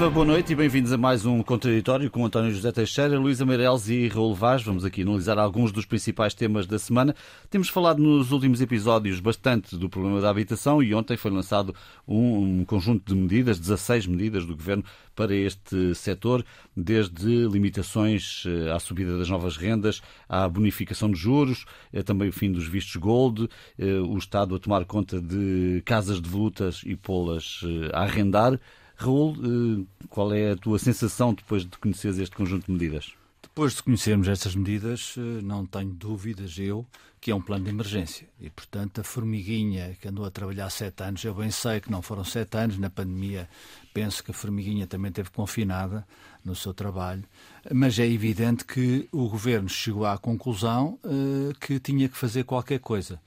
Viva, boa noite e bem-vindos a mais um Contraditório com António José Teixeira, Luísa Meireles e Raul Vaz. Vamos aqui analisar alguns dos principais temas da semana. Temos falado nos últimos episódios bastante do problema da habitação e ontem foi lançado um, um conjunto de medidas, 16 medidas do Governo para este setor, desde limitações eh, à subida das novas rendas, à bonificação de juros, eh, também o fim dos vistos gold, eh, o Estado a tomar conta de casas devolutas e pô-las a arrendar. Raul, eh, qual é a tua sensação depois de conheceres este conjunto de medidas? Depois de conhecermos estas medidas, eh, não tenho dúvidas, eu, que é um plano de emergência. E, portanto, a formiguinha que andou a trabalhar sete anos, eu bem sei que não foram sete anos, na pandemia penso que a formiguinha também esteve confinada no seu trabalho, mas é evidente que o governo chegou à conclusão uh, que tinha que fazer qualquer coisa.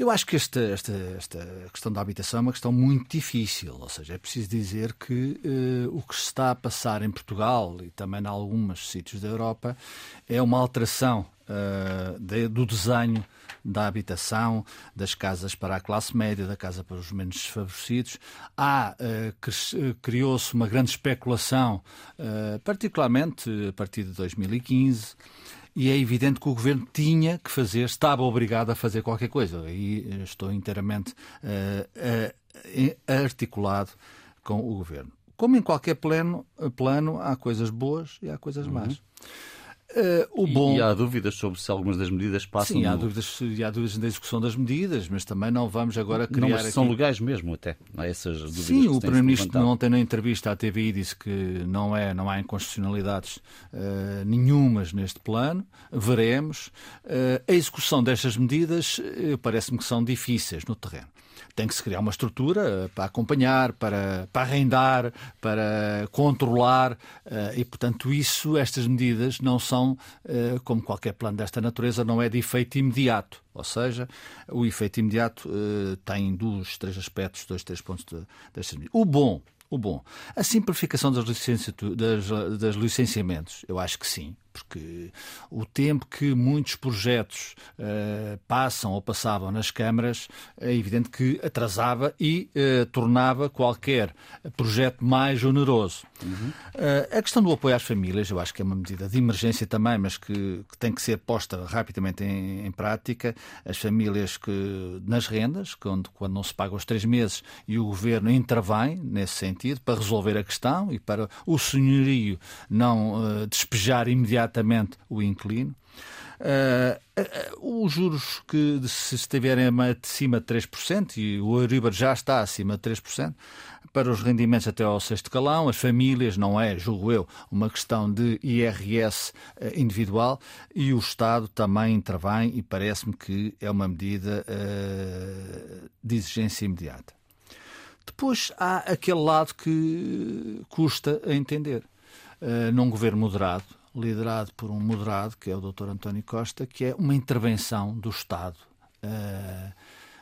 Eu acho que esta, esta, esta questão da habitação é uma questão muito difícil, ou seja, é preciso dizer que uh, o que se está a passar em Portugal e também em alguns sítios da Europa é uma alteração uh, de, do desenho da habitação, das casas para a classe média, da casa para os menos desfavorecidos. Há, uh, criou-se uma grande especulação, particularmente a partir de 2015 e é evidente que o governo tinha que fazer, estava obrigado a fazer qualquer coisa. E estou inteiramente uh, uh, articulado com o governo. Como em qualquer plano, plano há coisas boas e há coisas uhum. Uh, o bom... E há dúvidas sobre se algumas das medidas passam. Sim, há, no... dúvidas, há dúvidas na execução das medidas, mas também não vamos agora criar. Não, mas aqui... são legais mesmo, até. Há essas dúvidas. Sim, o Primeiro-Ministro ontem na entrevista à TVI disse que não, é, não há inconstitucionalidades uh, nenhumas neste plano. Veremos. Uh, a execução destas medidas parece-me que são difíceis no terreno tem que se criar uma estrutura para acompanhar, para, para arrendar, para controlar e, portanto, isso, estas medidas não são eh, como qualquer plano desta natureza, não é de efeito imediato. Ou seja, o efeito imediato eh, tem dois, três aspectos, dois, três pontos destas medidas. O bom, o bom, a simplificação das, das licenciamentos, eu acho que sim porque o tempo que muitos projetos uh, passam ou passavam nas câmaras é evidente que atrasava e uh, tornava qualquer projeto mais oneroso. Uhum. Uh, a questão do apoio às famílias, eu acho que é uma medida de emergência também, mas que, que tem que ser posta rapidamente em, em, prática. As famílias que nas rendas, quando, quando não se pagam os três meses e o governo intervém nesse sentido para resolver a questão e para o senhorio não despejar imediatamente imediatamente o inquilino. Uh, os juros que se estiverem acima de 3%, e o Euribor já está acima de 3%, para os rendimentos até ao sexto calão, as famílias, não é, julgo eu, uma questão de IRS individual, e o Estado também intervém e parece-me que é uma medida uh, de exigência imediata. Depois há aquele lado que custa a entender. Uh, num governo moderado, liderado por um moderado, que é o Dr. António Costa, que é uma intervenção do Estado uh,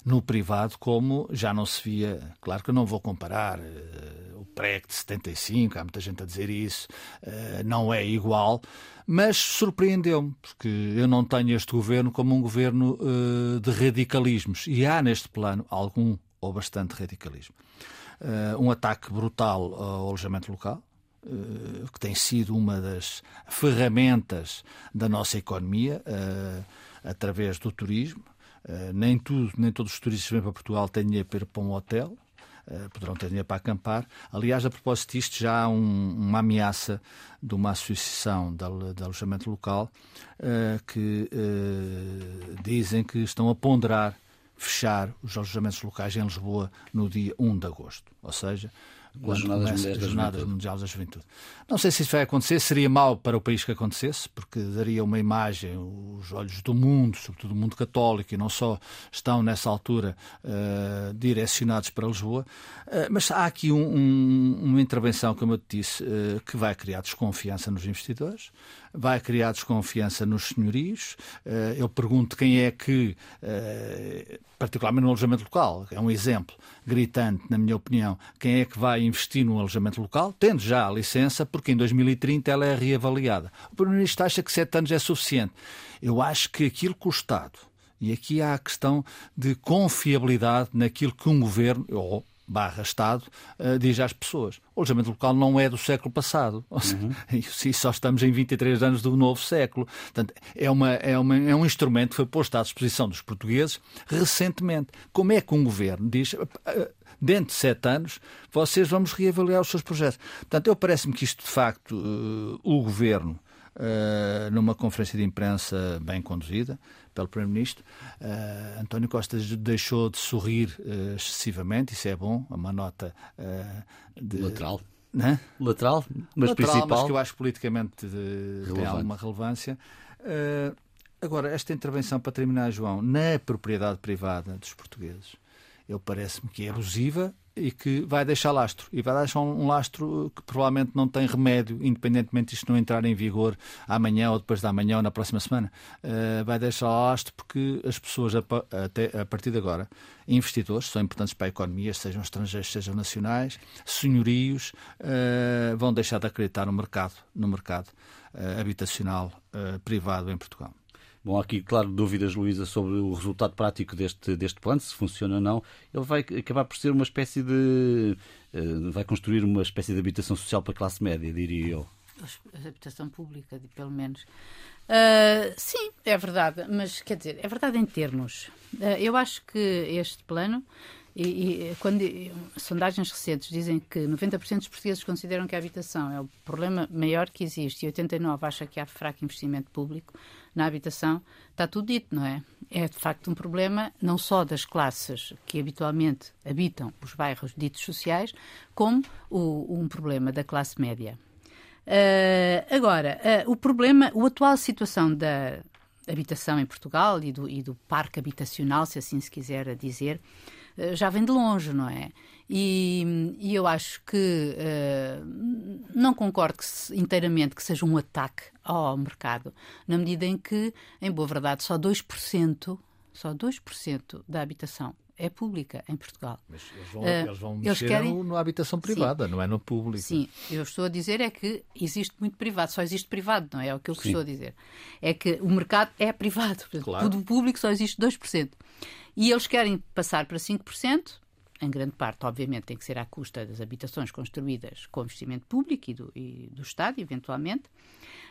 no privado, como já não se via. Claro que eu não vou comparar uh, o PREC de 75, há muita gente a dizer isso, uh, não é igual, mas surpreendeu-me, porque eu não tenho este governo como um governo de radicalismos. E há neste plano algum ou bastante radicalismo. um ataque brutal ao alojamento local, que tem sido uma das ferramentas da nossa economia uh, através do turismo. Uh, nem tudo, nem todos os turistas que vêm para Portugal têm dinheiro para ir para um hotel. Uh, poderão ter dinheiro para acampar. Aliás, a propósito disto, já há um, uma ameaça de uma associação de, de alojamento local que dizem que estão a ponderar fechar os alojamentos locais em Lisboa no dia 1 de agosto. Ou seja, quando Jornadas, começa as Jornadas Mundiais da Juventude. Não sei se isso vai acontecer, seria mau para o país que acontecesse, porque daria uma imagem, os olhos do mundo, sobretudo do mundo católico, e não só estão nessa altura uh, direcionados para Lisboa. Uh, mas há aqui um, um, uma intervenção, como eu te disse, uh, que vai criar desconfiança nos investidores, vai criar desconfiança nos senhorios. eu pergunto quem é que, particularmente no alojamento local, é um exemplo gritante, na minha opinião, quem é que vai investir no alojamento local, tendo já a licença, porque em 2030 ela é reavaliada. O Primeiro-Ministro acha que sete anos é suficiente. Eu acho que aquilo que o Estado, e aqui há a questão de confiabilidade naquilo que um governo, ou barra Estado uh, diz às pessoas. O alojamento local não é do século passado. Uhum. E só estamos em 23 anos do novo século. Portanto, é, uma, é, uma, é um instrumento que foi posto à disposição dos portugueses recentemente. Como é que um governo diz dentro de sete anos, vocês vamos reavaliar os seus projetos. Portanto, eu parece-me que isto, de facto, uh, o governo, uh, numa conferência de imprensa bem conduzida pelo Primeiro-Ministro, uh, António Costa deixou de sorrir excessivamente, isso é bom, é uma nota de. Lateral. Né? Lateral, mas Lateral, principal. Mas que eu acho politicamente de, tem alguma relevância. agora, esta intervenção, para terminar, João, na propriedade privada dos portugueses, ele parece-me que é abusiva e que vai deixar lastro. E vai deixar um lastro que provavelmente não tem remédio, independentemente disto não entrar em vigor amanhã ou depois da manhã ou na próxima semana. Uh, vai deixar lastro porque as pessoas, a, até, a partir de agora, investidores, são importantes para a economia, sejam estrangeiros, sejam nacionais, senhorios, uh, vão deixar de acreditar no mercado, no mercado uh, habitacional privado em Portugal. Bom, aqui, claro, dúvidas, Luísa, sobre o resultado prático deste, deste plano, se funciona ou não. Ele vai acabar por ser uma espécie de. Uh, vai construir uma espécie de habitação social para a classe média, diria eu. Habitação pública, pelo menos. Uh, sim, é verdade, mas quer dizer, é verdade em termos. Uh, eu acho que este plano e, e quando sondagens recentes dizem que 90% dos portugueses consideram que a habitação é o problema maior que existe e 89% acha que há fraco investimento público na habitação, está tudo dito, não é? É de facto um problema não só das classes que habitualmente habitam os bairros ditos sociais, como o, um problema da classe média. Uh, agora, uh, o problema, a atual situação da habitação em Portugal e do, e do parque habitacional, se assim se quiser dizer, já vem de longe, não é? E, e eu acho que uh, não concordo que se, inteiramente que seja um ataque ao mercado, na medida em que, em boa verdade, só 2%, só 2% da habitação é pública em Portugal. Mas eles vão, uh, eles vão mexer eles querem... na habitação privada, sim, não é no público. Sim, eu estou a dizer é que existe muito privado, só existe privado, não é? É o que eu sim. estou a dizer. É que o mercado é privado, portanto, claro. do público só existe 2%. E eles querem passar para 5%, em grande parte, obviamente, tem que ser à custa das habitações construídas com investimento público e do, e do Estado, eventualmente,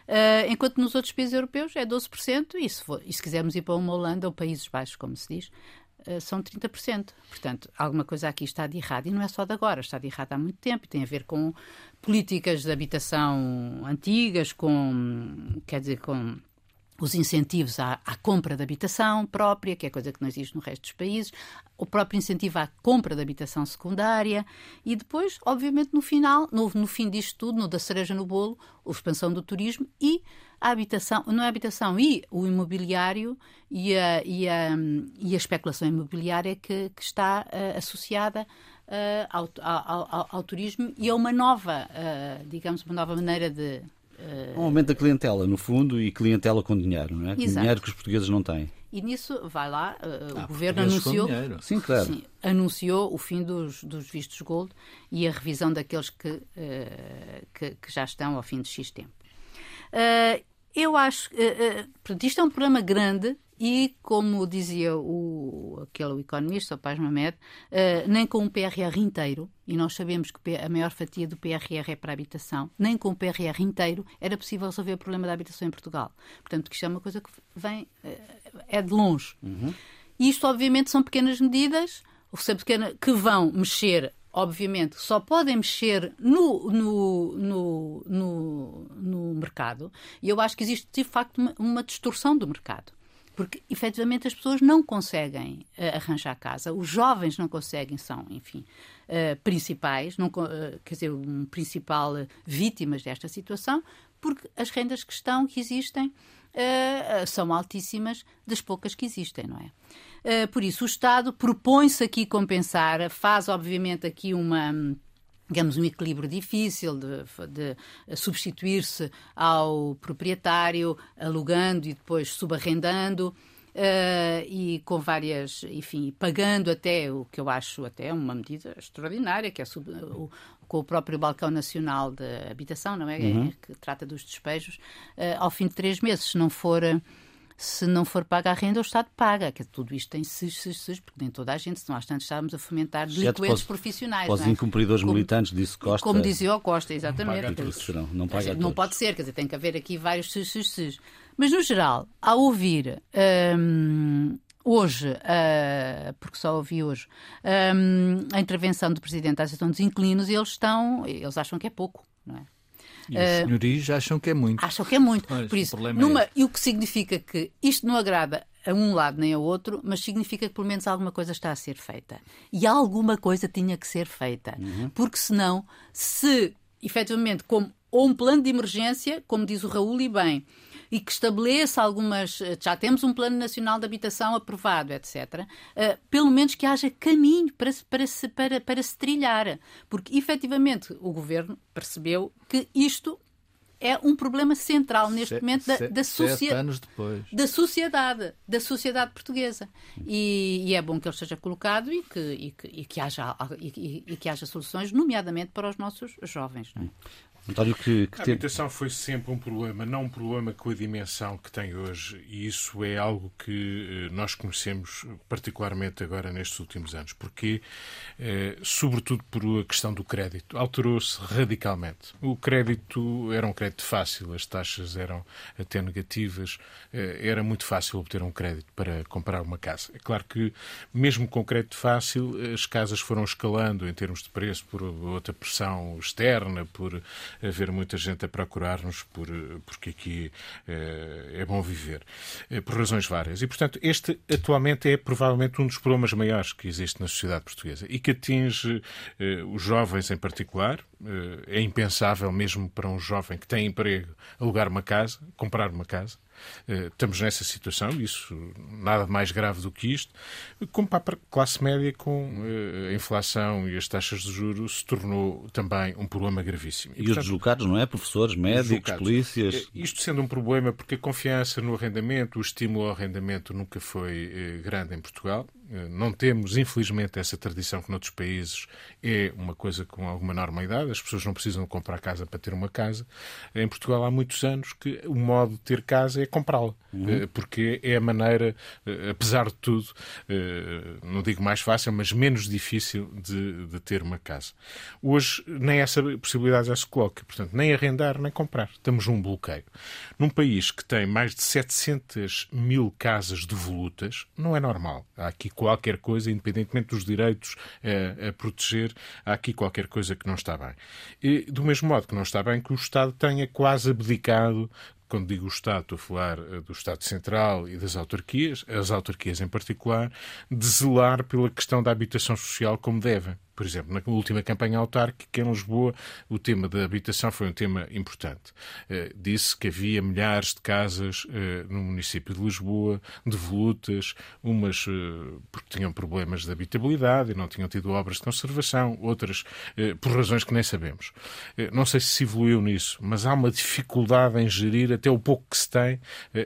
uh, enquanto nos outros países europeus é 12%, e se, for, e se quisermos ir para uma Holanda ou Países Baixos, como se diz, são 30%. Portanto, alguma coisa aqui está de errado, e não é só de agora, está de errado há muito tempo, e tem a ver com políticas de habitação antigas, com, quer dizer, com os incentivos à, à, compra de habitação própria, que é coisa que não existe no resto dos países, o próprio incentivo à compra de habitação secundária e depois, obviamente, no final, no, no fim disto tudo, no da cereja no bolo, a expansão do turismo e a habitação, não é a habitação, e o imobiliário e a, e a, e a especulação imobiliária que, que está uh, associada uh, ao, ao, ao, ao, turismo e a uma nova, uh, digamos, uma nova maneira de um aumento da clientela, no fundo, e clientela com dinheiro, não é? Exato. Dinheiro que os portugueses não têm. E nisso, vai lá, uh, ah, o governo anunciou, sim, claro. Sim, anunciou o fim dos, dos vistos gold e a revisão daqueles que, uh, que, que, já estão ao fim de X tempo. Uh, eu acho que uh, isto é um problema grande e, como dizia o, aquele economista, o Paz Mamed, uh, nem com um PRR inteiro, e nós sabemos que a maior fatia do PRR é para a habitação, nem com o PRR inteiro era possível resolver o problema da habitação em Portugal. Portanto, que isto é uma coisa que vem, uh, é de longe. Uhum. E isto, obviamente, são pequenas medidas que vão mexer obviamente, só podem mexer no, no, no, no, no mercado. E eu acho que existe, de facto, uma, uma distorção do mercado porque efetivamente as pessoas não conseguem uh, arranjar casa, os jovens não conseguem, são, enfim, uh, principais, não, uh, quer dizer, um principal vítimas desta situação, porque as rendas que estão, que existem, são altíssimas das poucas que existem, não é? por isso, o Estado propõe-se aqui compensar, faz obviamente aqui uma digamos, um equilíbrio difícil de, de substituir-se ao proprietário, alugando e depois subarrendando. Uh, e com várias, enfim, pagando até o que eu acho até uma medida extraordinária, que é sub, o, com o próprio Balcão Nacional de Habitação, não é? Uhum. que trata dos despejos, uh, ao fim de três meses, se não for se não for paga a renda, o Estado paga. Que tudo isto tem sus, sus, sus, porque nem toda a gente, senão às tantas estávamos a fomentar delinquentes profissionais. Os é? incumpridores como, militantes, disse Costa. Como dizia o Costa, exatamente. Não, não, paga não pode ser, quer dizer, tem que haver aqui vários sus, sus, sus. Mas, no geral, ao ouvir. Hum, hoje, uh, porque só ouvi hoje, um, a intervenção do Presidente da Associação dos Inquilinos, eles estão, eles acham que é pouco, não é? E os uh, senhorios acham que é muito. Acham que é muito. Pois, Por isso, o numa, é e o que significa que isto não agrada a um lado nem ao outro, mas significa que pelo menos alguma coisa está a ser feita. E alguma coisa tinha que ser feita. Uhum. Porque senão, se efetivamente, como, ou um plano de emergência, como diz o Raul e bem, e que estabeleça algumas. Eh, já temos um Plano Nacional de Habitação aprovado, etc. Uh, eh, pelo menos que haja caminho para, para, se, para, para se trilhar. Porque, efetivamente, o governo percebeu que isto é um problema central neste se, momento da, da, socia da sociedade, da sociedade portuguesa. E, e, é bom que ele seja colocado e que, e que, e que haja, e, que haja soluções, nomeadamente para os nossos jovens. É? António, que, que a habitação foi sempre um problema, não um problema com a dimensão que tem hoje, e isso é algo que eh, nós conhecemos particularmente agora nestes últimos anos, porque, eh, sobretudo por a questão do crédito, alterou-se radicalmente. O crédito era um crédito fácil, as taxas eram até negativas, eh, era muito fácil obter um crédito para comprar uma casa. É claro que, mesmo com crédito fácil, as casas foram escalando em termos de preço por outra pressão externa, por haver muita gente a procurar-nos por, porque aqui é, é bom viver, é, por razões várias. E, portanto, este atualmente é provavelmente um dos problemas maiores que existe na sociedade portuguesa e que atinge os jovens em particular. É impensável mesmo para um jovem que tem emprego alugar uma casa, comprar uma casa. Eh, estamos nessa situação, isso nada mais grave do que isto, como para a classe média com eh, a inflação e as taxas de juros se tornou também um problema gravíssimo. E, e portanto, os deslocados, não é? Professores, médicos, polícias. Eh, isto sendo um problema porque a confiança no arrendamento, o estímulo ao arrendamento nunca foi grande em Portugal. Não temos, infelizmente, essa tradição que noutros países é uma coisa com alguma normalidade. As pessoas não precisam comprar casa para ter uma casa. Em Portugal há muitos anos que o modo de ter casa é comprá-la. Uhum. Eh, porque é a maneira, eh, apesar de tudo, eh, não digo mais fácil, mas menos difícil de, de ter uma casa. Hoje nem essa possibilidade já se coloca. Portanto, nem arrendar, nem comprar. Estamos num bloqueio. Num país que tem mais de 700 mil casas devolutas, não é normal. Há aqui qualquer coisa, independentemente dos direitos a, a proteger, há aqui qualquer coisa que não está bem. E, do mesmo modo que não está bem que o Estado tenha quase abdicado quando digo o Estado, estou a falar eh, do Estado Central e das autarquias, as autarquias em particular, de zelar pela questão da habitação social como devem. Por exemplo, na última campanha autárquica em Lisboa, o tema da habitação foi um tema importante. Uh, disse que havia milhares de casas uh, no município de Lisboa, devolutas, umas uh, porque tinham problemas de habitabilidade e não tinham tido obras de conservação, outras por razões que nem sabemos. não sei se se evoluiu nisso, mas há uma dificuldade em gerir até o pouco que se tem,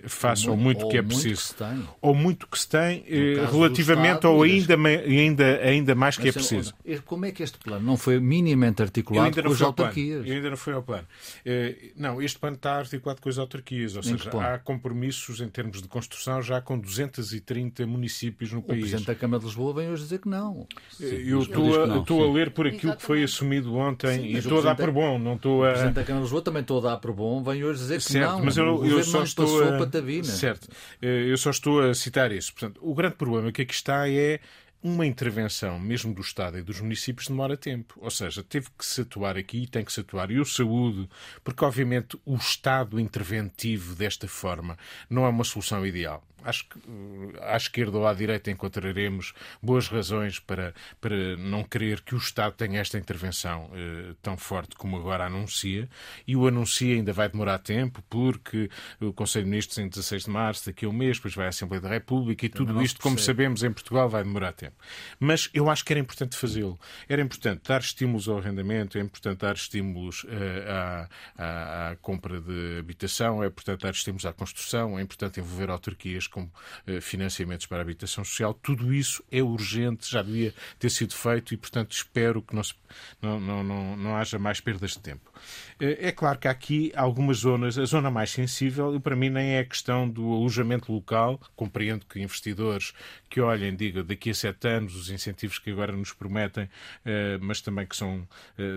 face ao muito, que é preciso. Que ou muito que se tem, relativamente ao ainda, ainda, ainda mais que é preciso como é que este plano não foi minimamente articulado com as autarquias? Eu ainda não foi ao plano. Eh, não, este plano está articulado com as autarquias, ou em seja, há compromissos em termos de construção já com 230 municípios no o país. O Presidente da Câmara de Lisboa vem hoje dizer que não. Sim, eu estou, a, estou a ler por aquilo Exatamente. que foi assumido ontem sim, e estou a dar por bom. Não estou a... O Presidente da Câmara de Lisboa também estou a dar por bom, vem hoje dizer que certo, não. Mas eu, o eu só estou a... patavina. Certo, eh, eu só estou a citar isso. Portanto, o grande problema que aqui está é uma intervenção, mesmo do Estado e dos municípios, demora tempo. Ou seja, teve que se atuar aqui e tem que se atuar. E o saúde, porque obviamente o Estado interventivo desta forma não é uma solução ideal acho que à esquerda ou à direita encontraremos boas razões para, para não querer que o Estado tenha esta intervenção eh, tão forte como agora anuncia. E o anuncia ainda vai demorar tempo, porque o Conselho de Ministros em 16 de março, daqui a um mês, depois vai à Assembleia da República e tudo isto, como sabemos, em Portugal vai demorar tempo. Mas eu acho que era importante fazê-lo. Era importante dar estímulos ao arrendamento, é importante dar estímulos eh, à, à, à compra de habitação, é importante dar estímulos à construção, é importante envolver autarquias como financiamentos para a habitação social. Tudo isso é urgente, já devia ter sido feito e, portanto, espero que não, se, não, não, não, não haja mais perdas de tempo. É claro que há aqui algumas zonas, a zona mais sensível, para mim nem é a questão do alojamento local, compreendo que investidores que olhem, digam, daqui a sete anos, os incentivos que agora nos prometem, mas também que são,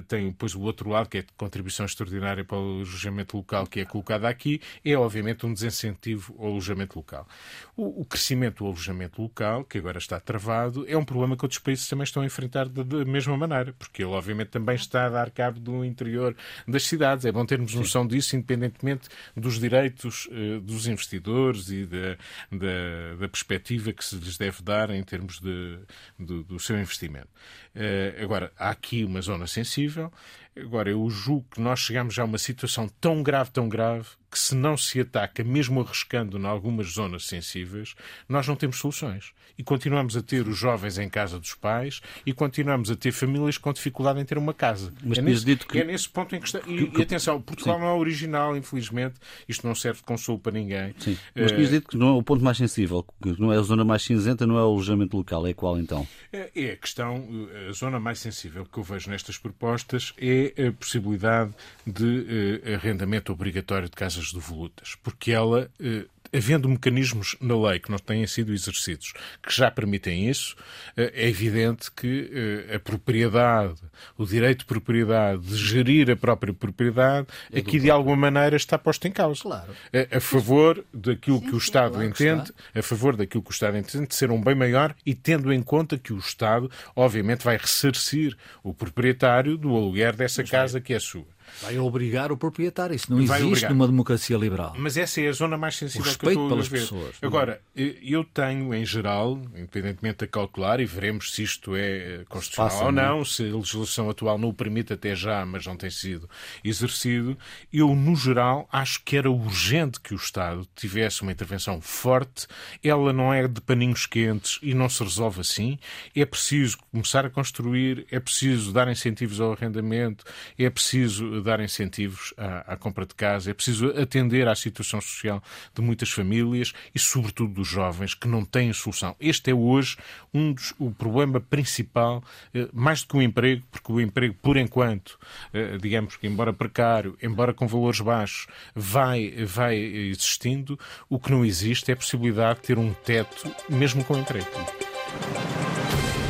têm depois o outro lado, que é a contribuição extraordinária para o alojamento local, que é colocada aqui, é obviamente um desincentivo ao alojamento local. O, o crescimento do alojamento local, que agora está travado, é um problema que outros países também estão a enfrentar da mesma maneira, porque ele obviamente também está a dar cabo do interior das cidades. É bom termos noção disso, independentemente dos direitos uh, dos investidores e da, da, da, perspectiva que se lhes deve dar em termos de, de do seu investimento. Uh, agora, há aqui uma zona sensível. Agora, eu julgo que nós chegamos já a uma situação tão grave, tão grave, que se não se ataca, mesmo arriscando em algumas zonas sensíveis, nós não temos soluções. E continuamos a ter os jovens em casa dos pais e continuamos a ter famílias com dificuldade em ter uma casa. Mas é, nesse, dito que... é nesse ponto em que está. E, que... e atenção, Portugal Sim. não é original, infelizmente. Isto não serve de consolo para ninguém. Sim. Mas uh... dito que não é o ponto mais sensível, que não é a zona mais cinzenta, não é o alojamento local. É qual então? É, é a questão, a zona mais sensível que eu vejo nestas propostas é a possibilidade de uh, arrendamento obrigatório de casas de volutas, porque ela uh, havendo mecanismos na lei que não têm sido exercidos que já permitem isso, eh, é evidente que eh, a propriedade, o direito de propriedade, de gerir a própria propriedade, é aqui de alguma maneira está posto em causa. Claro. A, a favor daquilo sim, que o Estado claro entende, a favor daquilo que o Estado entende de ser um bem maior e tendo em conta que o Estado, obviamente, vai ressarcir o proprietário do aluguer dessa Mas casa que é sua. Vai obrigar o proprietário. Isso não Vai existe obrigar. numa democracia liberal. Mas essa é a zona mais sensível o que eu estou pelas a ver. pessoas. É? Agora, eu tenho, em geral, independentemente da cautelar, e veremos se isto é constitucional Passa, ou não, não, se a legislação atual não o permite até já, mas não tem sido exercido, eu, no geral, acho que era urgente que o Estado tivesse uma intervenção forte. Ela não é de paninhos quentes e não se resolve assim. É preciso começar a construir, é preciso dar incentivos ao arrendamento, é preciso dar incentivos à, à, compra de casa, é preciso atender à situação social de muitas famílias e, sobretudo, dos jovens que não têm solução. Este é hoje um dos, o problema principal, eh, mais do que o emprego, porque o emprego, por enquanto, eh, digamos que, embora precário, embora com valores baixos, vai, vai existindo, o que não existe é a possibilidade de ter um teto, mesmo com emprego.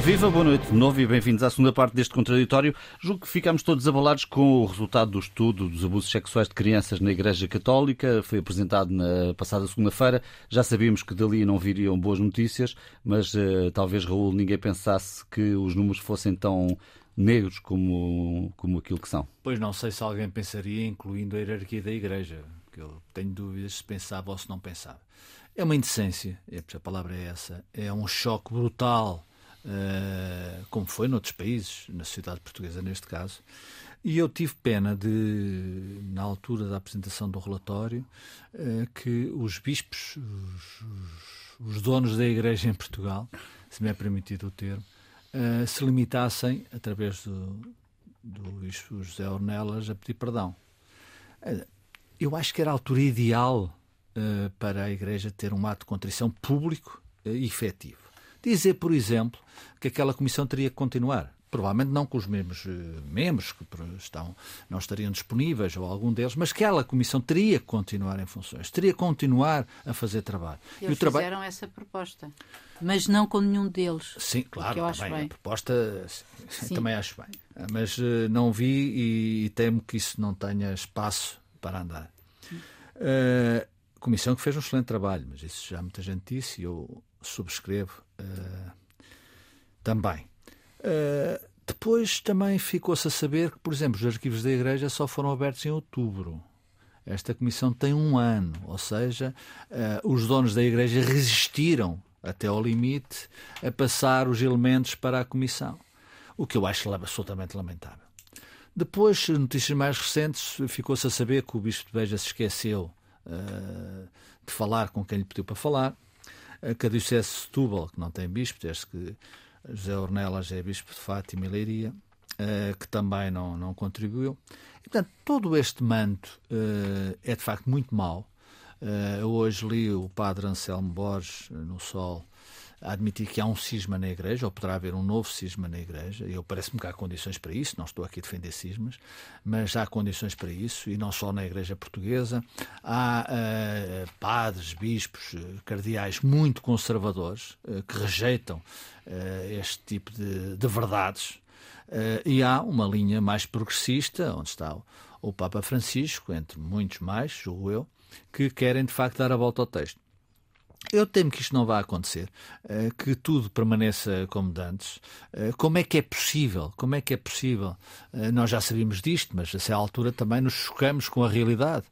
Viva, boa noite de novo e bem-vindos à segunda parte deste contraditório. Julgo que ficamos todos abalados com o resultado do estudo dos abusos sexuais de crianças na Igreja Católica. Foi apresentado na passada segunda-feira. Já sabíamos que dali não viriam boas notícias, mas uh, talvez, Raul, ninguém pensasse que os números fossem tão negros como, como aquilo que são. Pois não sei se alguém pensaria, incluindo a hierarquia da Igreja, que eu tenho dúvidas se pensava ou se não pensava. É uma indecência, é, a palavra é essa, é um choque brutal eh, como foi noutros países, na sociedade portuguesa neste caso. E eu tive pena de, na altura da apresentação do relatório, uh, que os bispos, os, os, os, donos da Igreja em Portugal, se me é permitido o termo, uh, se limitassem, através do, do bispo José Ornelas, a pedir perdão. eu acho que era a altura ideal para a Igreja ter um ato de contrição público e efetivo. Dizer, por exemplo, que aquela comissão teria que continuar. Provavelmente não com os mesmos uh, membros que estão, não estariam disponíveis, ou algum deles, mas que aquela comissão teria que continuar em funções, teria que continuar a fazer trabalho. Eles e o trabalho... fizeram essa proposta, mas não com nenhum deles. Sim, claro, eu também, a proposta sim. também acho bem. Mas uh, não vi e, e, temo que isso não tenha espaço para andar. Uh, comissão que fez um excelente trabalho, mas isso já muita gente disse e eu subscrevo uh, também. Uh, depois também ficou-se a saber que, por exemplo, os arquivos da Igreja só foram abertos em outubro. Esta comissão tem um ano, ou seja, uh, os donos da Igreja resistiram até ao limite a passar os elementos para a comissão, o que eu acho absolutamente lamentável. Depois, notícias mais recentes, ficou-se a saber que o Bispo de Beja se esqueceu uh, de falar com quem lhe pediu para falar que a Diocese de Setúbal, que não tem bispo, desde que José Ornelas é bispo de Fátima e Leiria, uh, que também não, não contribuiu. E, portanto, todo este manto uh, é de facto muito mau. Uh, hoje li o padre Anselmo Borges no Sol a admitir que há um cisma na Igreja, ou poderá haver um novo cisma na Igreja. Eu parece-me que há condições para isso, não estou aqui a defender cismas, mas há condições para isso, e não só na Igreja Portuguesa. Há uh, padres, bispos, cardeais muito conservadores uh, que rejeitam uh, este tipo de, de verdades. e há uma linha mais progressista, onde está o, o Papa Francisco, entre muitos mais, julgo eu, que querem de facto dar a volta ao texto. Eu temo que isto não vá acontecer, eh, que tudo permaneça como antes. Eh, como é que é possível? Como é que é possível? Eh, nós já sabíamos disto, mas a essa altura também nos chocamos com a realidade.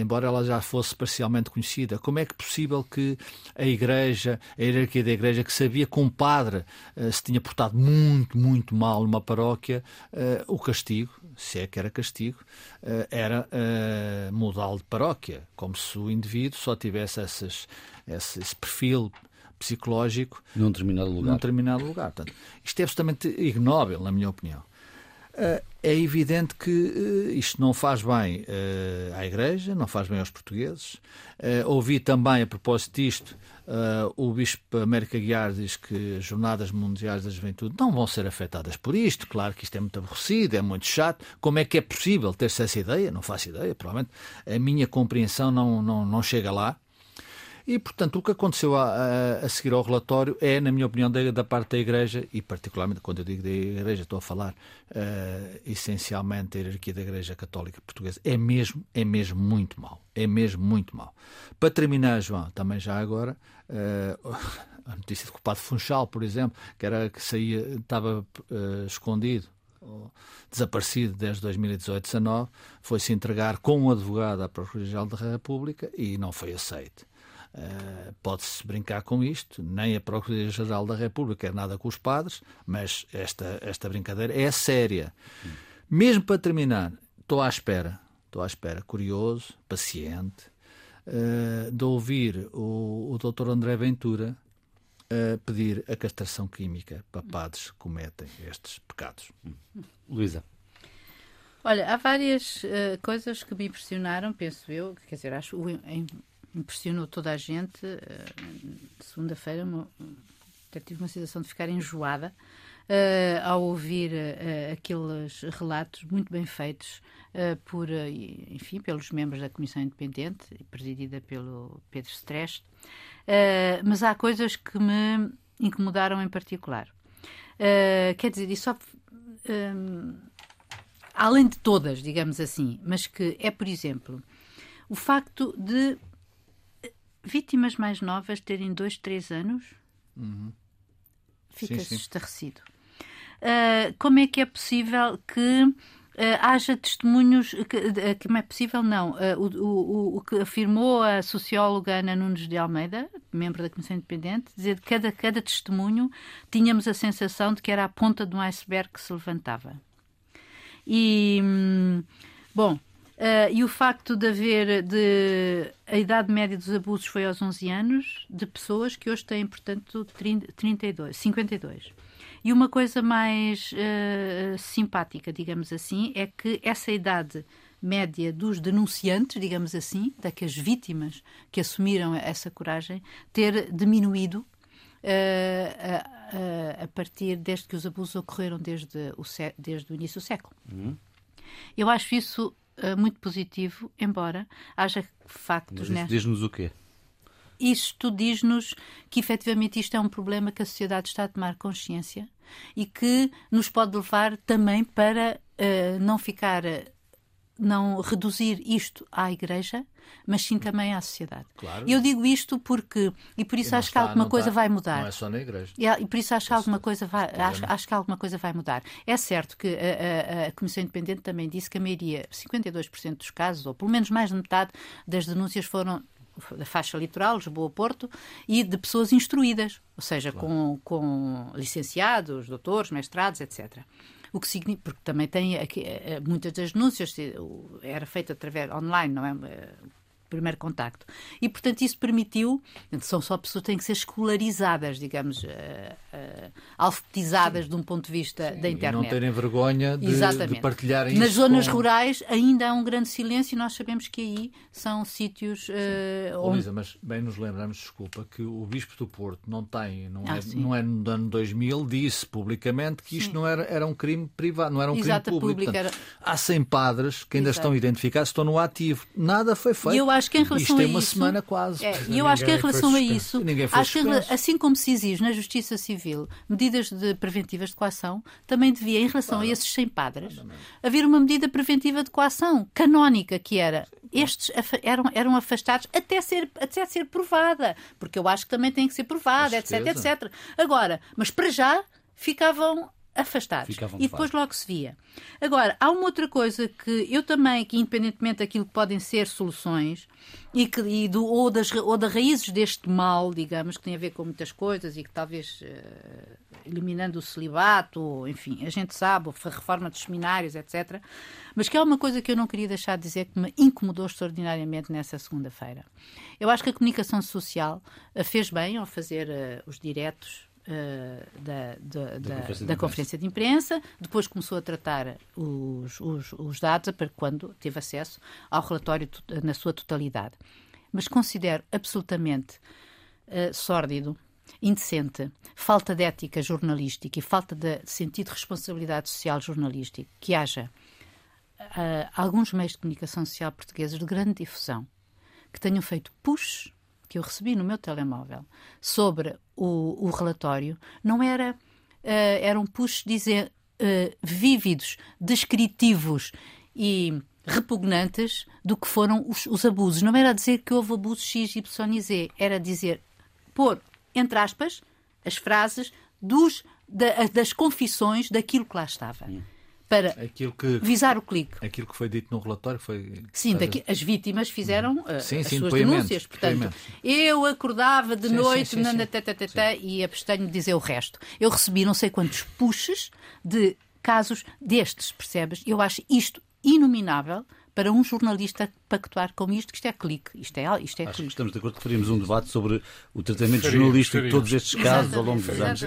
Embora ela já fosse parcialmente conhecida. Como é que é possível que a Igreja, a hierarquia da Igreja, que sabia que um padre se tinha portado muito, muito mal numa paróquia, o castigo, se é que era castigo, era mudá-lo de paróquia, como se o indivíduo só tivesse essas, esse, esse perfil psicológico num determinado lugar. Num determinado lugar. Portanto, isto é absolutamente ignóbil, na minha opinião. Eh, é evidente que eh, isto não faz bem eh, à Igreja, não faz bem aos portugueses. Ouvi também, a propósito disto, o Bispo América Guiar diz que as Jornadas Mundiais da Juventude não vão ser afetadas por isto. Claro que isto é muito aborrecido, é muito chato. Como é que é possível ter-se essa ideia? Não faço ideia, provavelmente a minha compreensão não, não, não chega lá. E, portanto, o que aconteceu a, a, a seguir ao relatório é, na minha opinião, da, da, parte da Igreja, e particularmente quando eu digo da Igreja, estou a falar uh, essencialmente da hierarquia da Igreja Católica Portuguesa, é mesmo, é mesmo muito mau. É mesmo muito mau. Para terminar, João, também já agora, uh, a notícia de que o Padre Funchal, por exemplo, que, era, que saía, estava uh, escondido desaparecido desde 2018-19, foi-se entregar com um advogado à Procuradoria-Geral da República e não foi aceito. Uh, Pode-se brincar com isto, nem a Procuradoria-Geral da República quer nada com os padres, mas esta, esta brincadeira é séria. Hum. Mesmo para terminar, estou à espera, estou à espera, curioso, paciente, uh, de ouvir o, o Dr. André Ventura uh, pedir a castração química para padres que cometem estes pecados. Hum. Luísa. Olha, há várias uh, coisas que me impressionaram, penso eu, quer dizer, acho impressionou toda a gente. Uh, Segunda-feira até tive uma sensação de ficar enjoada uh, ao ouvir uh, aqueles relatos muito bem feitos por, enfim, pelos membros da Comissão Independente, presidida pelo Pedro Streste. mas há coisas que me incomodaram em particular. quer dizer, e só além de todas, digamos assim, mas que é, por exemplo, o facto de vítimas mais novas terem dois, três anos, uhum. fica-se estarrecido. Uh, como é que é possível que uh, haja testemunhos que, uh, como é possível não uh, o, o, o, que afirmou a socióloga Ana Nunes de Almeida membro da Comissão Independente dizer que cada, cada testemunho tínhamos a sensação de que era a ponta de um iceberg que se levantava e hum, bom Uh, e o facto de haver de a idade média dos abusos foi aos 11 anos de pessoas que hoje têm, portanto, 30, 32, 52. E uma coisa mais uh, simpática, digamos assim, é que essa idade média dos denunciantes, digamos assim, daquelas vítimas que assumiram essa coragem, ter diminuído uh, a partir desde que os abusos ocorreram desde o, desde o início do século. Uhum. Eu acho isso uh, muito positivo, embora haja factos. Mas diz-nos o quê? Isto diz-nos que efetivamente isto é um problema que a sociedade está a tomar consciência e que nos pode levar também para uh, não ficar não reduzir isto à Igreja, mas sim também à sociedade. Claro. Eu digo isto porque, e por isso e acho está, que alguma coisa está, vai mudar. Não é só na Igreja. E, e por isso acho que alguma coisa vai, acho, acho, que alguma coisa vai mudar. É certo que a, a, a, Comissão Independente também disse que a maioria, 52% dos casos, ou pelo menos mais de metade das denúncias foram da faixa litoral, Lisboa-Porto, e de pessoas instruídas, ou seja, claro. com, com licenciados, doutores, mestrados, etc. O que significa, porque também tem aqui, eh, eh, muitas das denúncias era feita através online, não é? Primeiro contacto. E, portanto, isso permitiu, são só pessoas que têm que ser escolarizadas, digamos, uh, alfabetizadas Sim. de um ponto de vista Sim, da internet. E não terem vergonha de, de partilharem Nas zonas com... rurais ainda há um grande silêncio e nós sabemos que aí são sítios uh, onde... Lisa, mas bem nos lembramos, desculpa, que o Bispo do Porto não tem, não, ah, é, não é no ano 2000, disse publicamente que isto não era, era um crime privado, não era um Exato, crime público. Portanto, era... Há 100 padres que ainda Exato. estão identificados, estão no ativo. Nada foi feito. Acho que em relação isto a tem uma isso, semana quase. É, e eu acho que em relação a isso, acho que, assim como se exige na Justiça Civil medidas de preventivas de coação, também devia, em relação claro. a esses 100 padres, haver uma medida preventiva de coação canónica, que era estes eram, eram afastados até ser, até ser provada, porque eu acho que também tem que ser provada, etc, etc. Agora, mas para já ficavam afastados. Ficavam e depois logo se via. Agora, há uma outra coisa que eu também, que independentemente daquilo que podem ser soluções, e, que, e do, ou, das, ou das raízes deste mal, digamos, que tem a ver com muitas coisas e que talvez uh, eliminando o celibato, ou, enfim, a gente sabe, a reforma dos seminários, etc. Mas que há uma coisa que eu não queria deixar de dizer que me incomodou extraordinariamente nessa segunda-feira. Eu acho que a comunicação social fez bem ao fazer uh, os diretos Uh, da, da, da, conferência, da de conferência, de imprensa, depois começou a tratar os, os, os, dados para quando teve acesso ao relatório na sua totalidade. Mas considero absolutamente uh, sórdido, indecente, falta de ética jornalística e falta de sentido de responsabilidade social jornalística que haja uh, alguns meios de comunicação social portugueses de grande difusão que tenham feito push que eu recebi no meu telemóvel sobre o, o relatório não era. Uh, eram push dizer, uh, vívidos, descritivos e repugnantes do que foram os, os, abusos. Não era dizer que houve abusos X, Y e Z, era dizer, pôr, entre aspas, as frases dos, da, das confissões daquilo que lá estava. Hum para que, visar o clique. Aquilo que foi dito no relatório foi. Sim, daqui, as vítimas fizeram uh, sim, as sim, suas denúncias. Portanto, eu acordava de sim, noite sim, sim, e abstenho de dizer o resto. Eu recebi não sei quantos pushes de casos destes, percebes? Eu acho isto inominável para um jornalista pactuar com isto, que isto é clique. Isto é, isto é Acho clique. que estamos de acordo que faríamos um debate sobre o tratamento faria, jornalístico de todos estes casos ao longo dos anos.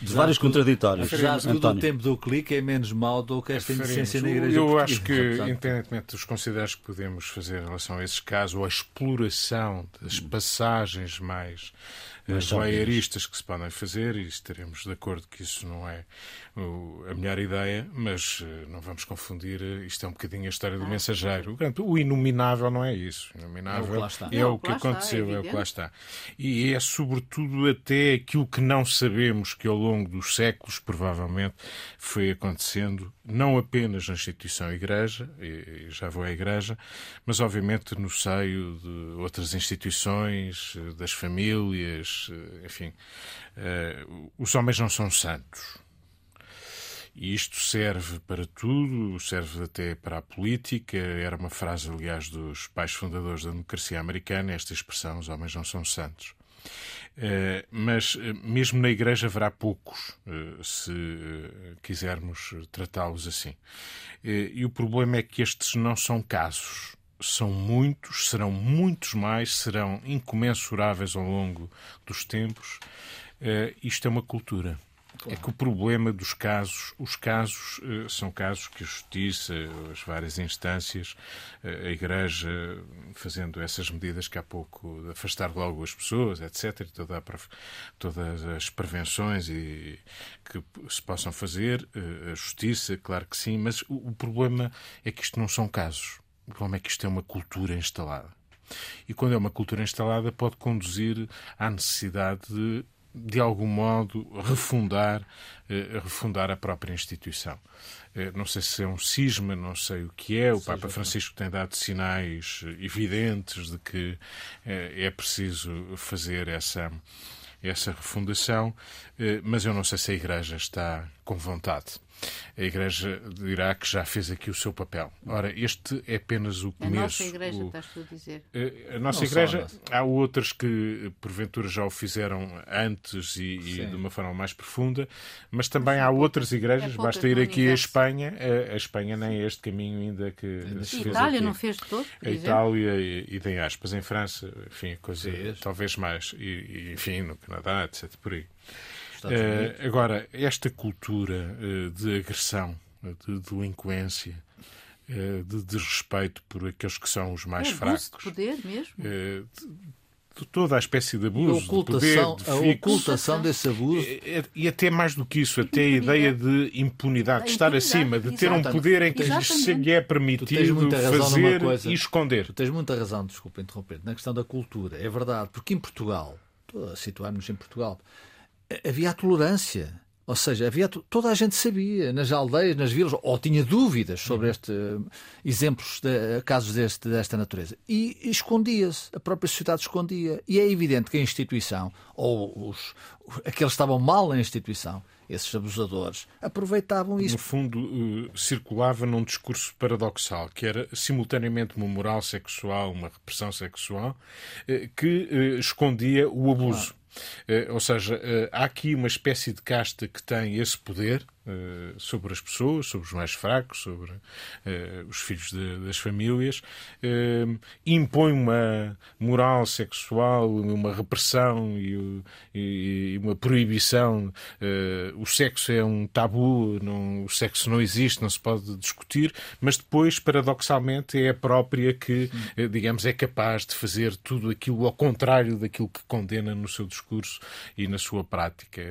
De vários contraditórios. Já tudo o tempo do clique é menos mau do que esta indecência na igreja. Eu acho que, independentemente dos consideros que podemos fazer em relação a esses casos, ou a exploração das passagens mais as voyeuristas que se podem fazer, e estaremos de acordo que isso não é a melhor ideia, mas eh, não vamos confundir, eh, isto é um bocadinho a história do ah, mensageiro. O inominável não é isso. O inominável é, é o que, aconteceu, é, é o que lá está. E é sobretudo até aquilo que não sabemos que ao longo dos séculos provavelmente foi acontecendo, não apenas na instituição Igreja, e já vou à Igreja, mas obviamente no seio de outras instituições, eh, das famílias, enfim, os homens não são santos. E isto serve para tudo, serve até para a política. Era uma frase, aliás, dos pais fundadores da democracia americana, esta expressão: os homens não são santos. Uh, mas uh, mesmo na Igreja haverá poucos, uh, se quisermos tratá-los assim. e o problema é que estes não são casos são muitos, serão muitos mais, serão incomensuráveis ao longo dos tempos. Uh, isto é uma cultura. É que o problema dos casos, os casos uh, são casos que a Justiça, as várias instâncias, uh, a Igreja, fazendo essas medidas que há pouco, de afastar logo as pessoas, etc., toda a, todas as prevenções e, que se possam fazer, uh, a Justiça, claro que sim, mas o, o problema é que isto não são casos. O problema é que isto é uma cultura instalada. E quando é uma cultura instalada, pode conduzir à necessidade de, de algum modo, refundar, eh, refundar a própria instituição. Eh, não sei se é um cisma, não sei o que é. O Seja Papa Francisco tem dado sinais evidentes de que eh, é preciso fazer essa, essa refundação, eh, mas eu não sei se a Igreja está com vontade a Igreja dirá que já fez aqui o seu papel. Ora, este é apenas o começo. A nossa Igreja, o... estás a dizer? Eh, a nossa Não Igreja, há outras que porventura já o fizeram antes e, e de uma forma mais profunda, mas também há outras igrejas, é basta ir aqui a Espanha, a, a, Espanha nem é este caminho ainda que se fez. A Itália aqui. não fez de todo? A Itália e, e tem aspas, em França, enfim, coisa talvez mais, e, e enfim, no Canadá, etc. por aí. Uh, agora, esta cultura uh, de agressão, de delinquência, uh, de desrespeito por aqueles que são os mais é fracos. De poder mesmo. De toda a espécie de abuso, a ocultação, de poder, de a ocultação desse abuso. E, e, até mais do que isso, até a ideia de impunidade, de estar acima, de ter um poder em que se lhe é permitido fazer e esconder. Tu tens muita razão, desculpa interromper, na questão da cultura. É verdade, porque em Portugal, estou a situar-nos em Portugal, havia a tolerância. Ou seja, havia, toda a gente sabia, nas aldeias, nas vilas, ou tinha dúvidas sobre este exemplos, de, casos deste, desta natureza. E escondia-se, a própria sociedade escondia. E é evidente que a instituição, ou os, aqueles que estavam mal na instituição, esses abusadores, aproveitavam isso. No fundo, uh, circulava num discurso paradoxal, que era simultaneamente uma moral sexual, uma repressão sexual, que escondia o abuso. Uh, ou seja, uh, há aqui uma espécie de casta que tem esse poder, eh, sobre as pessoas, sobre os mais fracos, sobre uh, os filhos de, das famílias, uh, impõe uma moral sexual, uma repressão e, e uma proibição. o sexo é um tabu, não, o sexo não existe, não se pode discutir, mas depois, paradoxalmente, é a própria que, digamos, é capaz de fazer tudo aquilo ao contrário daquilo que condena no seu discurso e na sua prática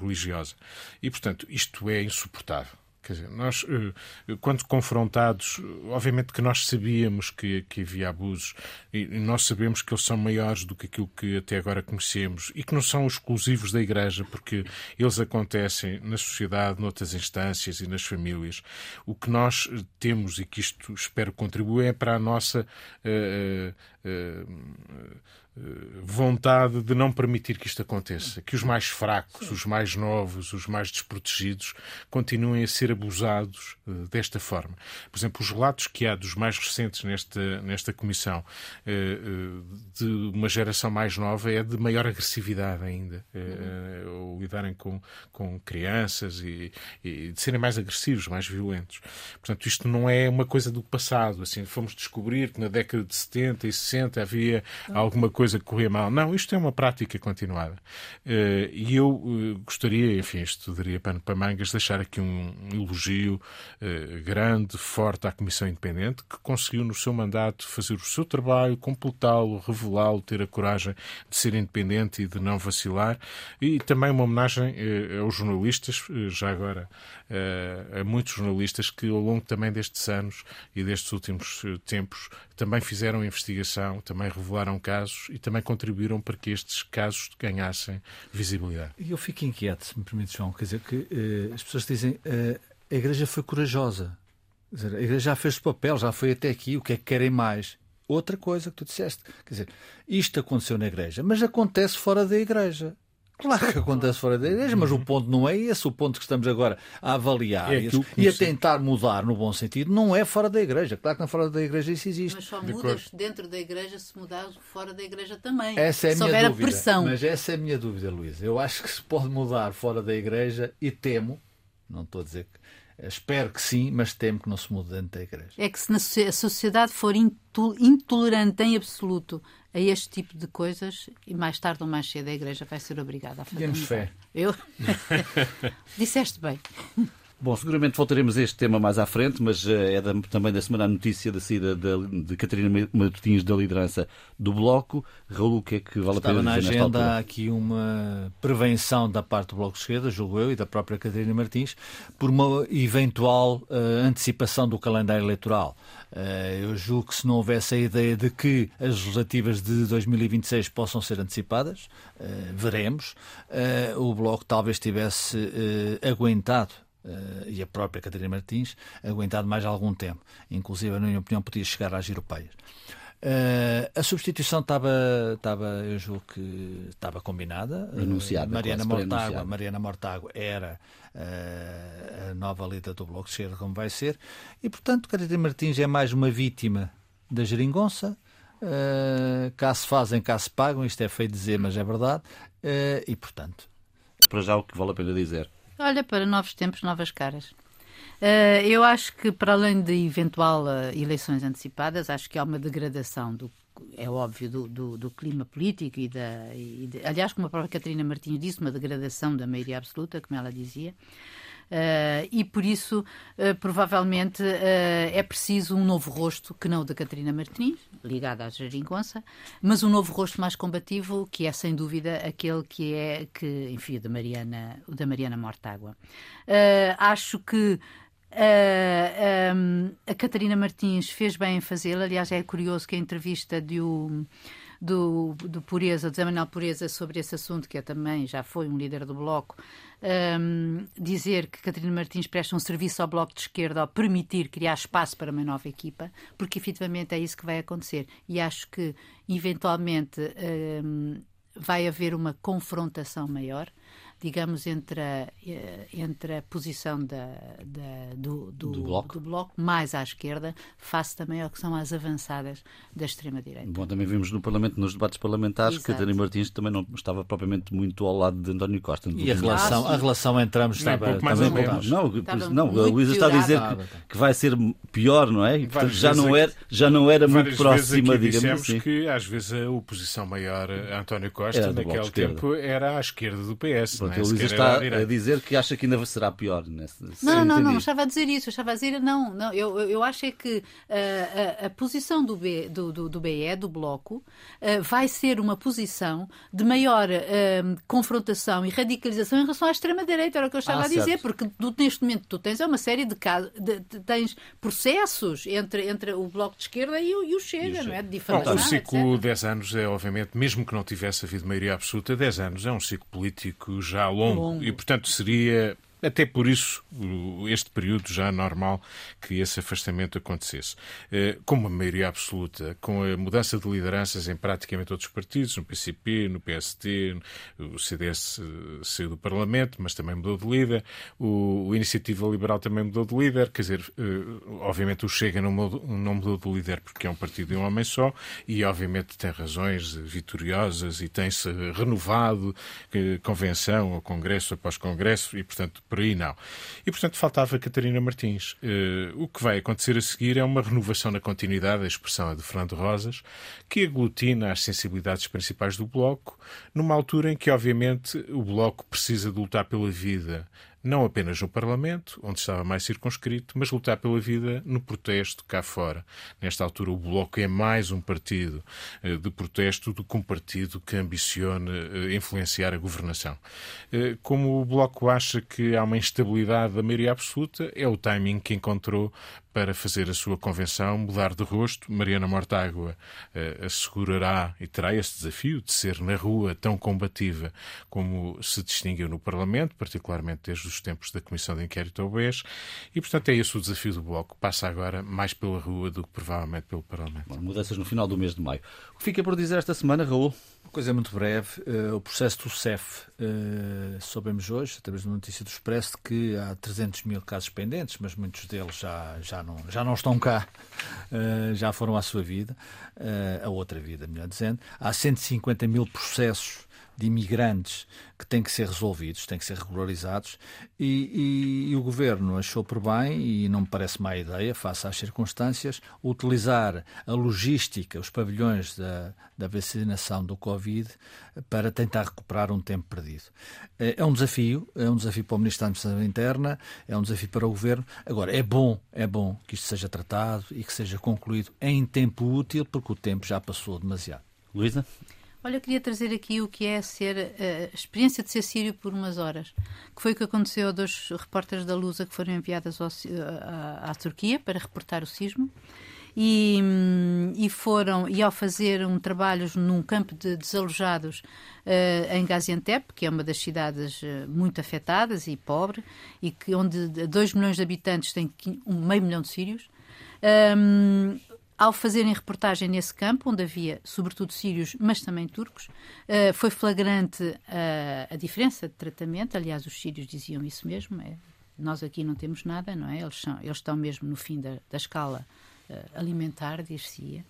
religiosa. E, portanto, isto é insuportável. Quer dizer, nós, eh, quando confrontados, obviamente que nós sabíamos que, que havia abusos e nós sabemos que eles são maiores do que aquilo que até agora conhecemos e que não são exclusivos da Igreja, porque eles acontecem na sociedade, noutras instâncias e nas famílias. O que nós temos, e que isto espero contribuir, é para a nossa. Uh, uh, uh, vontade de não permitir que isto aconteça, que os mais fracos, os mais novos, os mais desprotegidos continuem a ser abusados uh, desta forma. Por exemplo, os relatos que há dos mais recentes nesta, nesta comissão uh, de uma geração mais nova é de maior agressividade ainda, uh, lidarem com, com crianças e, e, de serem mais agressivos, mais violentos. Portanto, isto não é uma coisa do passado. Assim, fomos descobrir que na década de 70 e 60 havia alguma coisa coisa que corria mal. Não, isto é uma prática continuada. Uh, e eu uh, gostaria, enfim, isto daria pano para mangas, deixar aqui um, elogio uh, grande, forte à Comissão Independente, que conseguiu no seu mandato fazer o seu trabalho, completá-lo, revelá-lo, ter a coragem de ser independente e de não vacilar. E também uma homenagem aos jornalistas, já agora a muitos jornalistas que ao longo também destes anos e destes últimos tempos também fizeram investigação, também revelaram casos e também contribuíram para que estes casos ganhassem visibilidade. Eu fico inquieto, se me permite, João, quer dizer, que uh, as pessoas dizem uh, a Igreja foi corajosa. Dizer, a Igreja já fez o papel, já foi até aqui, o que é que querem mais? Outra coisa que tu disseste, quer dizer, isto aconteceu na Igreja, mas acontece fora da Igreja. Claro que acontece fora da igreja, mas o ponto não é esse. O ponto que estamos agora a avaliar é e a tentar mudar no bom sentido não é fora da igreja. Claro que na fora da igreja isso existe. Mas só mudas dentro da igreja se mudar fora da igreja também. Essa é a minha dúvida. pressão. Mas essa é a minha dúvida, Luísa. Eu acho que se pode mudar fora da igreja e temo, não estou a dizer que Espero que sim, mas temo que não se mude dentro da Igreja. É que se a sociedade for intolerante em absoluto a este tipo de coisas, e mais tarde ou mais cedo a Igreja vai ser obrigada a fazer. Temos fé. Eu? Disseste bem. Bom, seguramente voltaremos a este tema mais à frente, mas uh, é da, também da semana a notícia da saída de, de Catarina Matutinhos da liderança do Bloco. Raul, o que é que vale Estava a pena dizer na agenda aqui uma prevenção da parte do Bloco de Esquerda, julgo eu, e da própria Catarina Martins, por uma eventual uh, antecipação do calendário eleitoral. Uh, eu julgo que se não houvesse a ideia de que as legislativas de 2026 possam ser antecipadas, veremos, o Bloco talvez tivesse aguentado Uh, e a própria Catarina Martins aguentado mais algum tempo. Inclusive, na minha opinião, podia chegar às europeias. Uh, a substituição estava, estava, eu julgo que estava combinada. Anunciada. Uh, Mariana, Mortágua, Mariana Mortágua era uh, a nova líder do Bloco de Esquerda, como vai ser. E, portanto, Catarina Martins é mais uma vítima da geringonça. Uh, cá se fazem, cá se pagam. Isto é feio dizer, mas é verdade. e, portanto... Para já o que vale a pena dizer Olha, para novos tempos, novas caras. Uh, eu acho que, para além de eventual uh, eleições antecipadas, acho que há uma degradação do, é óbvio, do, do, do clima político e da. E de, aliás, como a própria Catarina Martins disse, uma degradação da maioria absoluta, como ela dizia. Uh, e por isso, uh, provavelmente, uh, é preciso um novo rosto, que não o da Catarina Martins, ligada à Geringonça, mas um novo rosto mais combativo, que é sem dúvida aquele que é, que, enfim, o da Mariana, o da Mariana Mortágua. acho que um, a Catarina Martins fez bem em fazê-lo. Aliás, é curioso que a entrevista de o, do, do Pureza, do Zé Manuel Pureza, sobre esse assunto, que é também já foi um líder do Bloco, um, dizer que Catarina Martins presta um serviço ao Bloco de Esquerda ao permitir criar espaço para uma nova equipa, porque efetivamente é isso que vai acontecer. E acho que, eventualmente, um, vai haver uma confrontação maior digamos, entre a, eh, entre a posição da, da do, do, do, bloco. do, bloco. mais à esquerda, face também ao que são as avançadas da extrema-direita. Bom, também vimos no Parlamento, nos debates parlamentares, Exato. que Catarina Martins também não estava propriamente muito ao lado de António Costa. E a relação, a relação entre ambos estava, um mais também Não, não a Luísa está a dizer que, que, vai ser pior, não é? E, portanto, já não, era, já não era muito próxima, digamos assim. que às vezes a oposição maior a António Costa, naquele tempo, era à esquerda do PS. Pronto, a Luísa está a dizer que acha que ainda será pior. Nesse, não, não, não, estava a dizer isso. Eu estava a dizer, não, não eu, eu acho é que uh, a, a, posição do, B, do, do, do BE, do Bloco, uh, vai ser uma posição de maior uh, confrontação e radicalização em relação à extrema-direita, era o que eu estava ah, a dizer, certo. porque tu, neste momento tu tens é uma série de casos, de, de, tens processos entre, entre o Bloco de Esquerda e o, e o Chega, e o não é? De difamação, o ciclo 10 anos é, obviamente, mesmo que não tivesse havido maioria absoluta, 10 anos é um ciclo político já longo. longo. E, portanto, seria até por isso, este período já normal que esse afastamento acontecesse. Eh, com uma maioria absoluta, com a mudança de lideranças em praticamente todos os partidos, no PCP, no PST, o CDS eh, saiu do Parlamento, mas também mudou de líder, o, Iniciativa Liberal também mudou de líder, quer dizer, eh, obviamente o Chega não mudou, não mudou de líder porque é um partido de um homem só e obviamente tem razões vitoriosas e tem-se renovado convenção ou congresso após congresso e, portanto, por aí não. E, portanto, faltava Catarina Martins. Uh, o que vai acontecer a seguir é uma renovação na continuidade, a expressão é de Fernando Rosas, que aglutina as sensibilidades principais do Bloco, numa altura em que, obviamente, o Bloco precisa de lutar pela vida não apenas no Parlamento, onde estava mais circunscrito, mas lutar pela vida no protesto cá fora. Nesta altura, o Bloco é mais um partido eh, de protesto do que um partido que ambicione eh, influenciar a governação. Eh, como o Bloco acha que há uma instabilidade da maioria absoluta, é o timing que encontrou para fazer a sua convenção, mudar de rosto. Mariana Mortágua uh, assegurará e terá esse desafio de ser na rua tão combativa como se distinguiu no Parlamento, particularmente desde os tempos da Comissão de Inquérito ao BES. E, portanto, é esse o desafio do Bloco. Passa agora mais pela rua do que provavelmente pelo Parlamento. Bom, mudanças no final do mês de maio. O que fica por dizer esta semana, Raul? Uma coisa muito breve. Uh, o processo do CEF. Uh, soubemos hoje, através de uma notícia do Expresso, que há 300 mil casos pendentes, mas muitos deles já, já, não, já não estão cá, uh, já foram à sua vida, a outra vida, melhor dizendo. Há 150 mil processos de imigrantes que têm que ser resolvidos, têm que ser regularizados, e, e, e, o governo achou por bem, e não me parece má ideia, face às circunstâncias, utilizar a logística, os pavilhões da, da vacinação do Covid para tentar recuperar um tempo perdido. É, é um desafio, é um desafio para o Ministro da Administração Interna, é um desafio para o governo. Agora, é bom, é bom que isto seja tratado e que seja concluído em tempo útil, porque o tempo já passou demasiado. Luísa? Olha, eu queria trazer aqui o que é ser a experiência de ser sírio por umas horas, que foi o que aconteceu a dois repórteres da Lusa que foram enviadas ao, à, à Turquia para reportar o sismo. E, e, foram e ao fazer um trabalho num campo de desalojados uh, em Gaziantep, que é uma das cidades muito afetadas e pobre, e que onde 2 milhões de habitantes tem um meio milhão de sírios. Um, ao fazerem reportagem nesse campo, onde havia sobretudo sírios, mas também turcos, uh, foi flagrante uh, a diferença de tratamento. Aliás, os sírios diziam isso mesmo. É, nós aqui não temos nada, não é? Eles, são, eles estão mesmo no fim da, da escala uh, alimentar, dir-se-ia.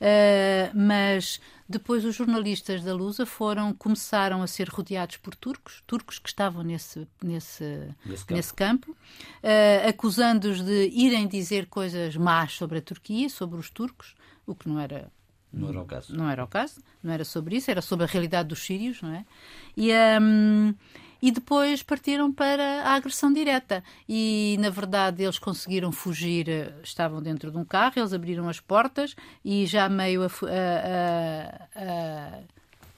Uh, mas depois os jornalistas da Lusa foram começaram a ser rodeados por turcos, turcos que estavam nesse nesse nesse campo, nesse campo uh, acusando-os de irem dizer coisas más sobre a Turquia, sobre os turcos, o que não era Não era o caso. Não era o caso, não era sobre isso, era sobre a realidade dos sírios, não é? E, um, e depois partiram para a agressão direta. E, na verdade, eles conseguiram fugir, eh, estavam dentro de um carro, eles abriram as portas e já meio a, a, a,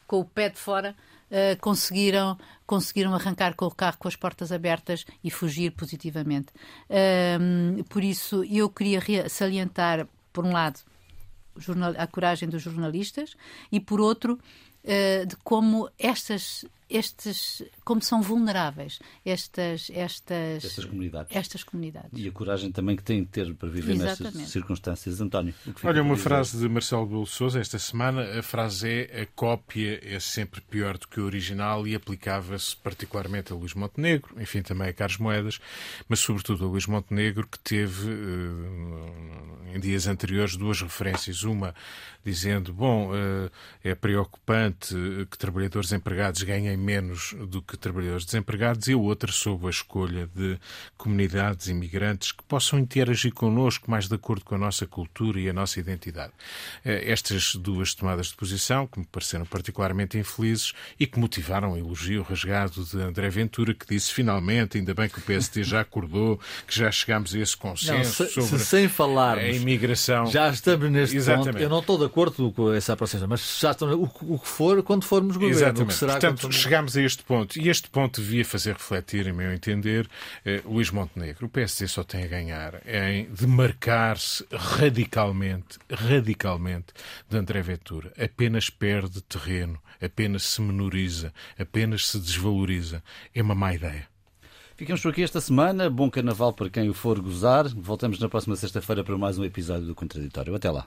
com o pé de fora. Uh, conseguiram, conseguiram arrancar com o carro com as portas abertas e fugir positivamente. Uh, por isso, eu queria salientar, por um lado, a coragem dos jornalistas e, por outro, uh, de como estas estes, como são vulneráveis estas, estas, estas, comunidades. estas comunidades. E a coragem também que têm de ter para viver Exatamente. nestas circunstâncias. António. Olha, uma frase de Marcelo Belo Souza esta semana, a frase é a cópia é sempre pior do que o original e aplicava-se particularmente a Luís Montenegro, enfim, também a Carlos Moedas, mas sobretudo a Luís Montenegro, que teve eh, em dias anteriores duas referências. Uma dizendo, bom, eh, é preocupante que trabalhadores empregados ganhem menos do que trabalhadores desempregados e a outra sobre a escolha de comunidades imigrantes que possam interagir connosco mais de acordo com a nossa cultura e a nossa identidade. Eh, estas duas tomadas de posição, que me pareceram particularmente infelizes e que motivaram o elogio rasgado de André Ventura, que disse finalmente, ainda bem que o PSD já acordou, que já chegámos a esse consenso não, se, sobre se sem falarmos, a imigração. Já estamos neste Exatamente. ponto. Eu não estou de acordo com essa aproximação, mas já estamos, o, o que for quando formos governo. Exatamente. Portanto, chegámos a este ponto. E este ponto devia fazer refletir, em meu entender, eh, Luís Montenegro. O PSD só tem a ganhar em demarcar-se radicalmente, radicalmente de André Ventura. Apenas perde terreno, apenas se menoriza, apenas se desvaloriza. É uma má ideia. Ficamos por aqui esta semana. Bom carnaval para quem o for gozar. Voltamos na próxima sexta-feira para mais um episódio do Contraditório. Até lá.